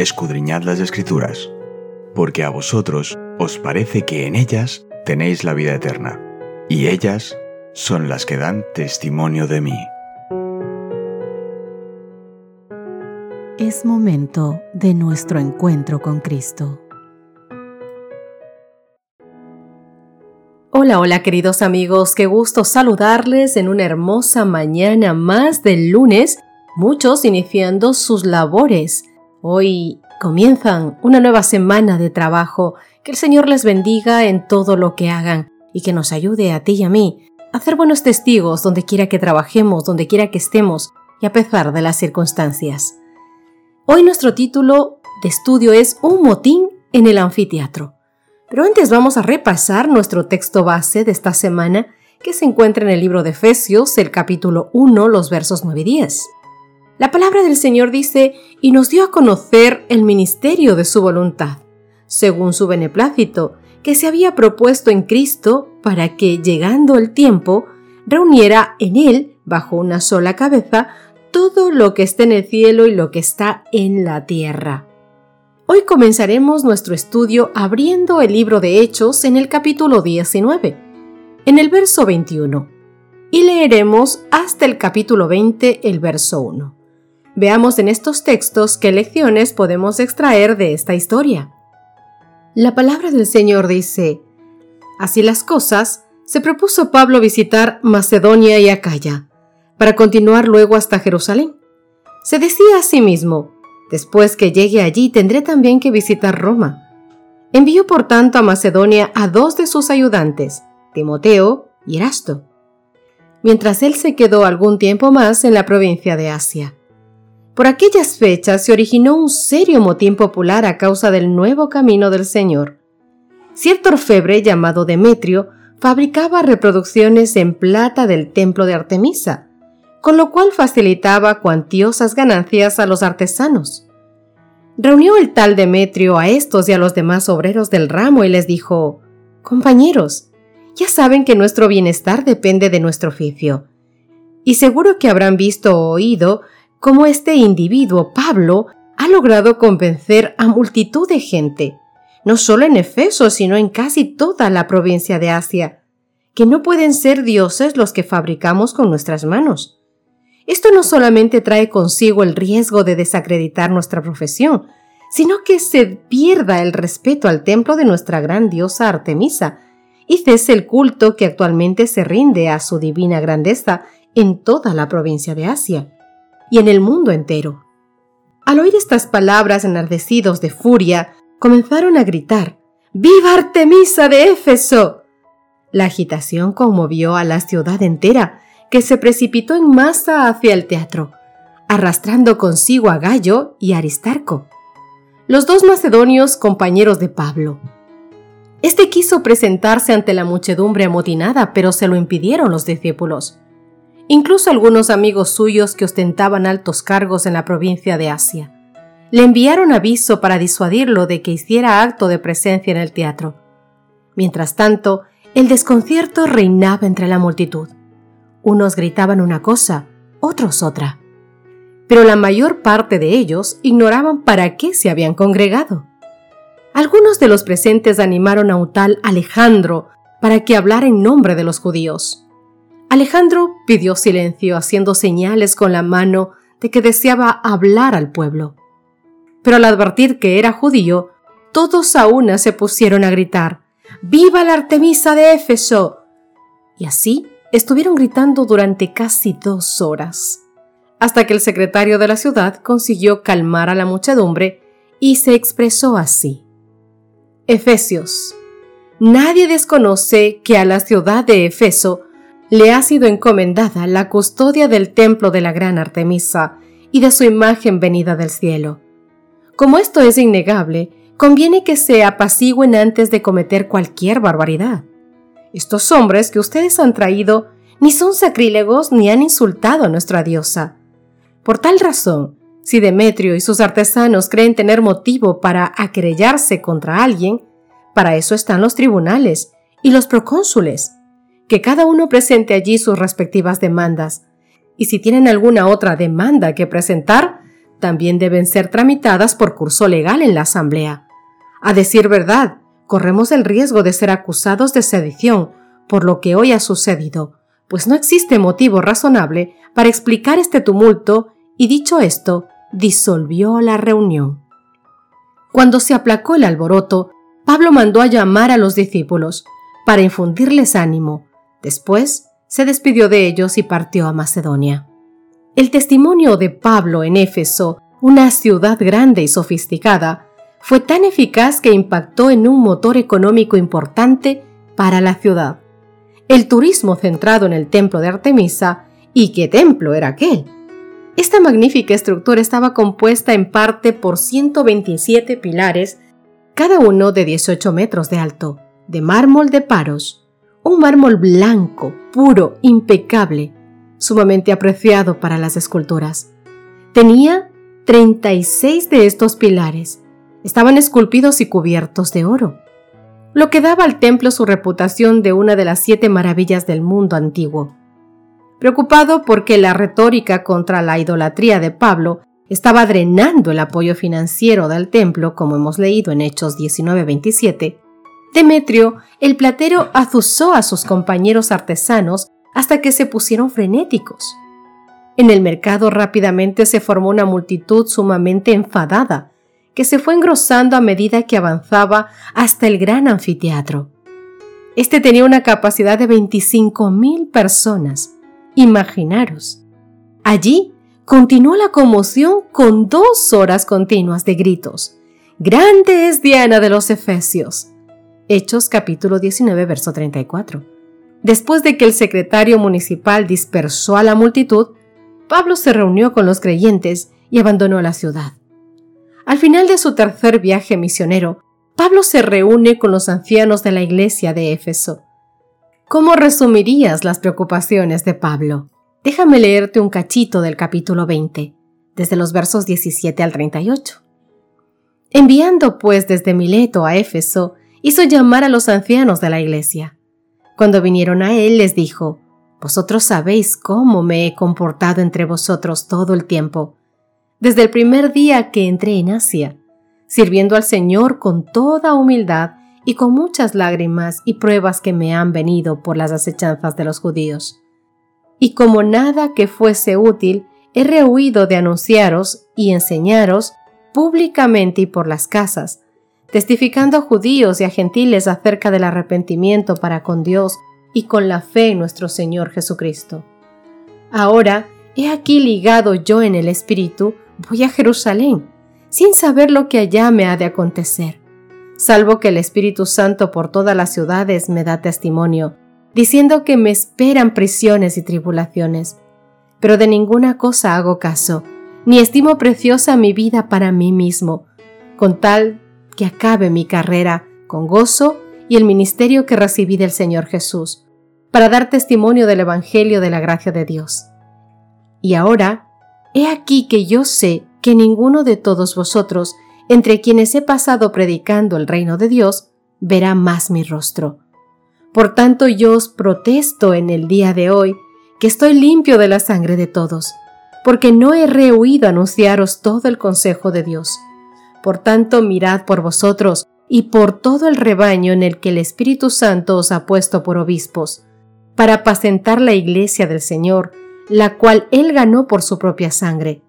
escudriñad las escrituras, porque a vosotros os parece que en ellas tenéis la vida eterna, y ellas son las que dan testimonio de mí. Es momento de nuestro encuentro con Cristo. Hola, hola queridos amigos, qué gusto saludarles en una hermosa mañana más del lunes, muchos iniciando sus labores. Hoy comienzan una nueva semana de trabajo, que el Señor les bendiga en todo lo que hagan y que nos ayude a ti y a mí a ser buenos testigos donde quiera que trabajemos, donde quiera que estemos y a pesar de las circunstancias. Hoy nuestro título de estudio es Un motín en el anfiteatro. Pero antes vamos a repasar nuestro texto base de esta semana que se encuentra en el libro de Efesios, el capítulo 1, los versos 9 y 10. La palabra del Señor dice, y nos dio a conocer el ministerio de su voluntad, según su beneplácito, que se había propuesto en Cristo para que, llegando el tiempo, reuniera en él, bajo una sola cabeza, todo lo que está en el cielo y lo que está en la tierra Hoy comenzaremos nuestro estudio abriendo el libro de Hechos en el capítulo 19, en el verso 21, y leeremos hasta el capítulo 20, el verso 1. Veamos en estos textos qué lecciones podemos extraer de esta historia. La palabra del Señor dice, Así las cosas, se propuso Pablo visitar Macedonia y Acaya, para continuar luego hasta Jerusalén. Se decía a sí mismo, Después que llegue allí tendré también que visitar Roma. Envió por tanto a Macedonia a dos de sus ayudantes, Timoteo y Erasto, mientras él se quedó algún tiempo más en la provincia de Asia. Por aquellas fechas se originó un serio motín popular a causa del nuevo camino del Señor. Cierto orfebre llamado Demetrio fabricaba reproducciones en plata del templo de Artemisa, con lo cual facilitaba cuantiosas ganancias a los artesanos. Reunió el tal Demetrio a estos y a los demás obreros del ramo y les dijo, Compañeros, ya saben que nuestro bienestar depende de nuestro oficio. Y seguro que habrán visto o oído cómo este individuo, Pablo, ha logrado convencer a multitud de gente, no solo en Efeso, sino en casi toda la provincia de Asia, que no pueden ser dioses los que fabricamos con nuestras manos. Esto no solamente trae consigo el riesgo de desacreditar nuestra profesión, sino que se pierda el respeto al templo de nuestra gran diosa Artemisa y cese el culto que actualmente se rinde a su divina grandeza en toda la provincia de Asia y en el mundo entero. Al oír estas palabras enardecidos de furia, comenzaron a gritar ¡Viva Artemisa de Éfeso! La agitación conmovió a la ciudad entera que se precipitó en masa hacia el teatro, arrastrando consigo a Gallo y Aristarco, los dos macedonios compañeros de Pablo. Este quiso presentarse ante la muchedumbre amotinada, pero se lo impidieron los discípulos. Incluso algunos amigos suyos que ostentaban altos cargos en la provincia de Asia. Le enviaron aviso para disuadirlo de que hiciera acto de presencia en el teatro. Mientras tanto, el desconcierto reinaba entre la multitud. Unos gritaban una cosa, otros otra. Pero la mayor parte de ellos ignoraban para qué se habían congregado. Algunos de los presentes animaron a un tal Alejandro para que hablara en nombre de los judíos. Alejandro pidió silencio haciendo señales con la mano de que deseaba hablar al pueblo. Pero al advertir que era judío, todos a una se pusieron a gritar ¡Viva la Artemisa de Éfeso! Y así estuvieron gritando durante casi dos horas, hasta que el secretario de la ciudad consiguió calmar a la muchedumbre y se expresó así. Efesios. Nadie desconoce que a la ciudad de Efeso le ha sido encomendada la custodia del templo de la gran Artemisa y de su imagen venida del cielo. Como esto es innegable, conviene que se apacigüen antes de cometer cualquier barbaridad. Estos hombres que ustedes han traído ni son sacrílegos ni han insultado a nuestra diosa. Por tal razón, si Demetrio y sus artesanos creen tener motivo para acrellarse contra alguien, para eso están los tribunales y los procónsules, que cada uno presente allí sus respectivas demandas, y si tienen alguna otra demanda que presentar, también deben ser tramitadas por curso legal en la Asamblea. A decir verdad, corremos el riesgo de ser acusados de sedición por lo que hoy ha sucedido, pues no existe motivo razonable para explicar este tumulto y dicho esto, disolvió la reunión. Cuando se aplacó el alboroto, Pablo mandó a llamar a los discípulos para infundirles ánimo. Después se despidió de ellos y partió a Macedonia. El testimonio de Pablo en Éfeso, una ciudad grande y sofisticada, fue tan eficaz que impactó en un motor económico importante para la ciudad. El turismo centrado en el templo de Artemisa, ¿y qué templo era aquel? Esta magnífica estructura estaba compuesta en parte por 127 pilares, cada uno de 18 metros de alto, de mármol de Paros, un mármol blanco, puro, impecable, sumamente apreciado para las esculturas. Tenía 36 de estos pilares. Estaban esculpidos y cubiertos de oro, lo que daba al templo su reputación de una de las siete maravillas del mundo antiguo. Preocupado porque la retórica contra la idolatría de Pablo estaba drenando el apoyo financiero del templo, como hemos leído en Hechos 19:27, Demetrio, el platero, azuzó a sus compañeros artesanos hasta que se pusieron frenéticos. En el mercado rápidamente se formó una multitud sumamente enfadada, que se fue engrosando a medida que avanzaba hasta el gran anfiteatro. Este tenía una capacidad de 25.000 personas. Imaginaros. Allí continuó la conmoción con dos horas continuas de gritos. Grande es Diana de los Efesios. Hechos capítulo 19, verso 34. Después de que el secretario municipal dispersó a la multitud, Pablo se reunió con los creyentes y abandonó la ciudad. Al final de su tercer viaje misionero, Pablo se reúne con los ancianos de la iglesia de Éfeso. ¿Cómo resumirías las preocupaciones de Pablo? Déjame leerte un cachito del capítulo 20, desde los versos 17 al 38. Enviando pues desde Mileto a Éfeso, hizo llamar a los ancianos de la iglesia. Cuando vinieron a él les dijo, Vosotros sabéis cómo me he comportado entre vosotros todo el tiempo, desde el primer día que entré en Asia, sirviendo al Señor con toda humildad y con muchas lágrimas y pruebas que me han venido por las acechanzas de los judíos. Y como nada que fuese útil, he rehuido de anunciaros y enseñaros públicamente y por las casas, testificando a judíos y a gentiles acerca del arrepentimiento para con Dios y con la fe en nuestro Señor Jesucristo. Ahora, he aquí ligado yo en el Espíritu, voy a Jerusalén, sin saber lo que allá me ha de acontecer, salvo que el Espíritu Santo por todas las ciudades me da testimonio, diciendo que me esperan prisiones y tribulaciones. Pero de ninguna cosa hago caso, ni estimo preciosa mi vida para mí mismo, con tal que acabe mi carrera con gozo y el ministerio que recibí del Señor Jesús, para dar testimonio del Evangelio de la gracia de Dios. Y ahora, he aquí que yo sé que ninguno de todos vosotros, entre quienes he pasado predicando el reino de Dios, verá más mi rostro. Por tanto yo os protesto en el día de hoy que estoy limpio de la sangre de todos, porque no he rehuido anunciaros todo el consejo de Dios por tanto, mirad por vosotros y por todo el rebaño en el que el Espíritu Santo os ha puesto por obispos, para apacentar la iglesia del Señor, la cual Él ganó por su propia sangre.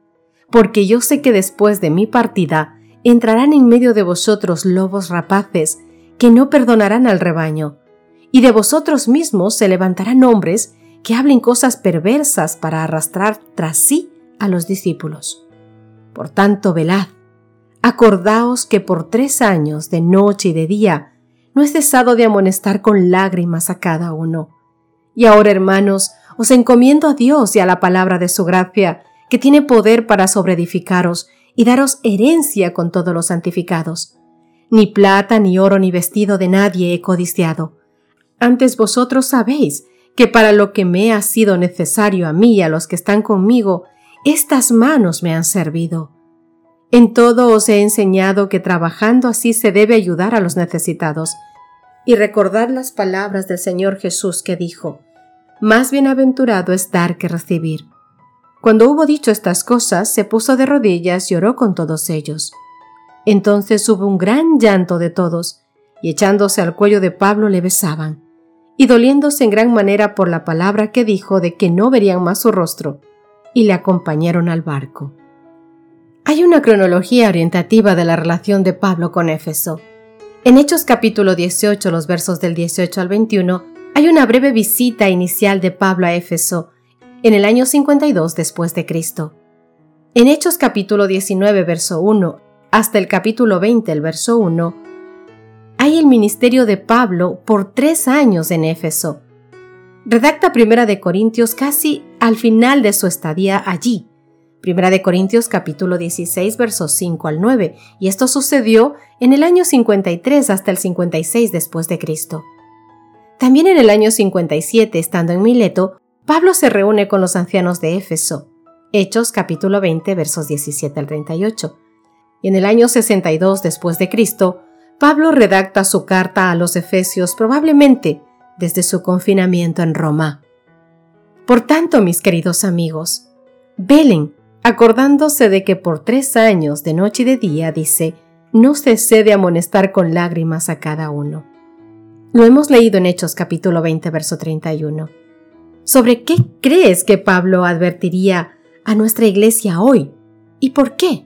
Porque yo sé que después de mi partida entrarán en medio de vosotros lobos rapaces, que no perdonarán al rebaño, y de vosotros mismos se levantarán hombres que hablen cosas perversas para arrastrar tras sí a los discípulos. Por tanto, velad, Acordaos que por tres años, de noche y de día, no he cesado de amonestar con lágrimas a cada uno. Y ahora, hermanos, os encomiendo a Dios y a la palabra de su gracia, que tiene poder para sobreedificaros y daros herencia con todos los santificados. Ni plata, ni oro, ni vestido de nadie he codiciado. Antes vosotros sabéis que para lo que me ha sido necesario a mí y a los que están conmigo, estas manos me han servido. En todo os he enseñado que trabajando así se debe ayudar a los necesitados. Y recordad las palabras del Señor Jesús que dijo, Más bienaventurado es dar que recibir. Cuando hubo dicho estas cosas, se puso de rodillas y oró con todos ellos. Entonces hubo un gran llanto de todos, y echándose al cuello de Pablo le besaban, y doliéndose en gran manera por la palabra que dijo de que no verían más su rostro, y le acompañaron al barco. Hay una cronología orientativa de la relación de Pablo con Éfeso. En Hechos capítulo 18, los versos del 18 al 21, hay una breve visita inicial de Pablo a Éfeso en el año 52 después de Cristo. En Hechos capítulo 19, verso 1 hasta el capítulo 20, el verso 1, hay el ministerio de Pablo por tres años en Éfeso. Redacta Primera de Corintios casi al final de su estadía allí. Primera de Corintios capítulo 16 versos 5 al 9, y esto sucedió en el año 53 hasta el 56 después de Cristo. También en el año 57, estando en Mileto, Pablo se reúne con los ancianos de Éfeso. Hechos capítulo 20 versos 17 al 38 y en el año 62 después de Cristo, Pablo redacta su carta a los Efesios probablemente desde su confinamiento en Roma. Por tanto, mis queridos amigos, velen, acordándose de que por tres años de noche y de día, dice, no cesé de amonestar con lágrimas a cada uno. Lo hemos leído en Hechos capítulo 20, verso 31. ¿Sobre qué crees que Pablo advertiría a nuestra iglesia hoy? ¿Y por qué?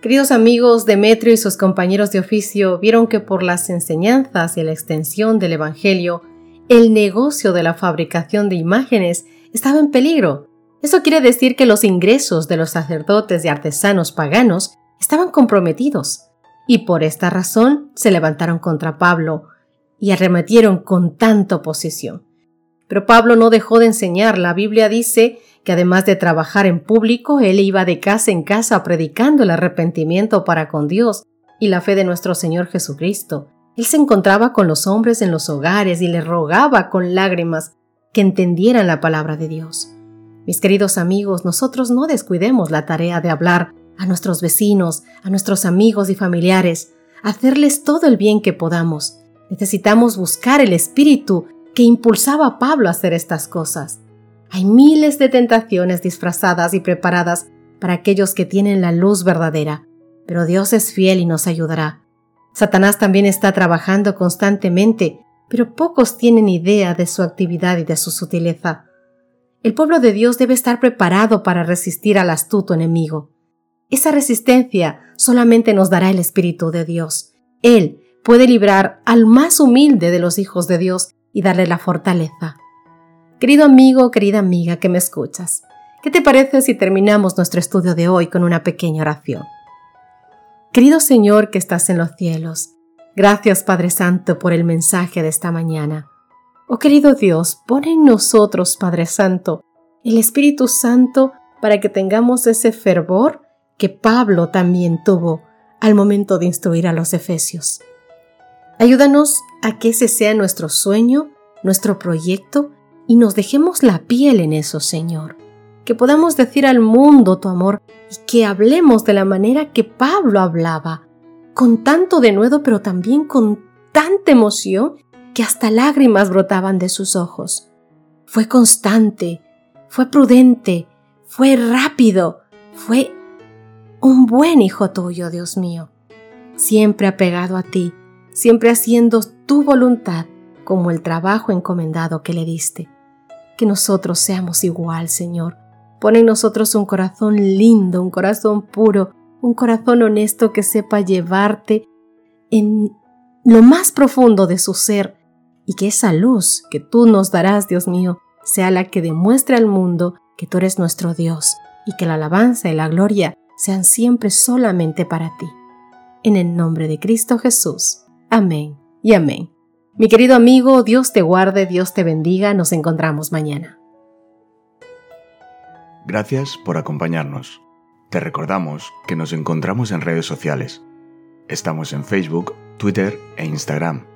Queridos amigos, Demetrio y sus compañeros de oficio vieron que por las enseñanzas y la extensión del Evangelio, el negocio de la fabricación de imágenes estaba en peligro. Eso quiere decir que los ingresos de los sacerdotes y artesanos paganos estaban comprometidos, y por esta razón se levantaron contra Pablo y arremetieron con tanta oposición. Pero Pablo no dejó de enseñar. La Biblia dice que además de trabajar en público, él iba de casa en casa predicando el arrepentimiento para con Dios y la fe de nuestro Señor Jesucristo. Él se encontraba con los hombres en los hogares y les rogaba con lágrimas que entendieran la palabra de Dios. Mis queridos amigos, nosotros no descuidemos la tarea de hablar a nuestros vecinos, a nuestros amigos y familiares, hacerles todo el bien que podamos. Necesitamos buscar el espíritu que impulsaba a Pablo a hacer estas cosas. Hay miles de tentaciones disfrazadas y preparadas para aquellos que tienen la luz verdadera, pero Dios es fiel y nos ayudará. Satanás también está trabajando constantemente, pero pocos tienen idea de su actividad y de su sutileza. El pueblo de Dios debe estar preparado para resistir al astuto enemigo. Esa resistencia solamente nos dará el Espíritu de Dios. Él puede librar al más humilde de los hijos de Dios y darle la fortaleza. Querido amigo, querida amiga que me escuchas, ¿qué te parece si terminamos nuestro estudio de hoy con una pequeña oración? Querido Señor que estás en los cielos, gracias Padre Santo por el mensaje de esta mañana. Oh querido Dios, pon en nosotros, Padre Santo, el Espíritu Santo para que tengamos ese fervor que Pablo también tuvo al momento de instruir a los efesios. Ayúdanos a que ese sea nuestro sueño, nuestro proyecto y nos dejemos la piel en eso, Señor. Que podamos decir al mundo tu amor y que hablemos de la manera que Pablo hablaba, con tanto denuedo pero también con tanta emoción que hasta lágrimas brotaban de sus ojos. Fue constante, fue prudente, fue rápido, fue un buen hijo tuyo, Dios mío, siempre apegado a ti, siempre haciendo tu voluntad como el trabajo encomendado que le diste que nosotros seamos igual, Señor. Pon en nosotros un corazón lindo, un corazón puro, un corazón honesto que sepa llevarte en lo más profundo de su ser y que esa luz que tú nos darás, Dios mío, sea la que demuestre al mundo que tú eres nuestro Dios y que la alabanza y la gloria sean siempre solamente para ti. En el nombre de Cristo Jesús. Amén y amén. Mi querido amigo, Dios te guarde, Dios te bendiga, nos encontramos mañana. Gracias por acompañarnos. Te recordamos que nos encontramos en redes sociales. Estamos en Facebook, Twitter e Instagram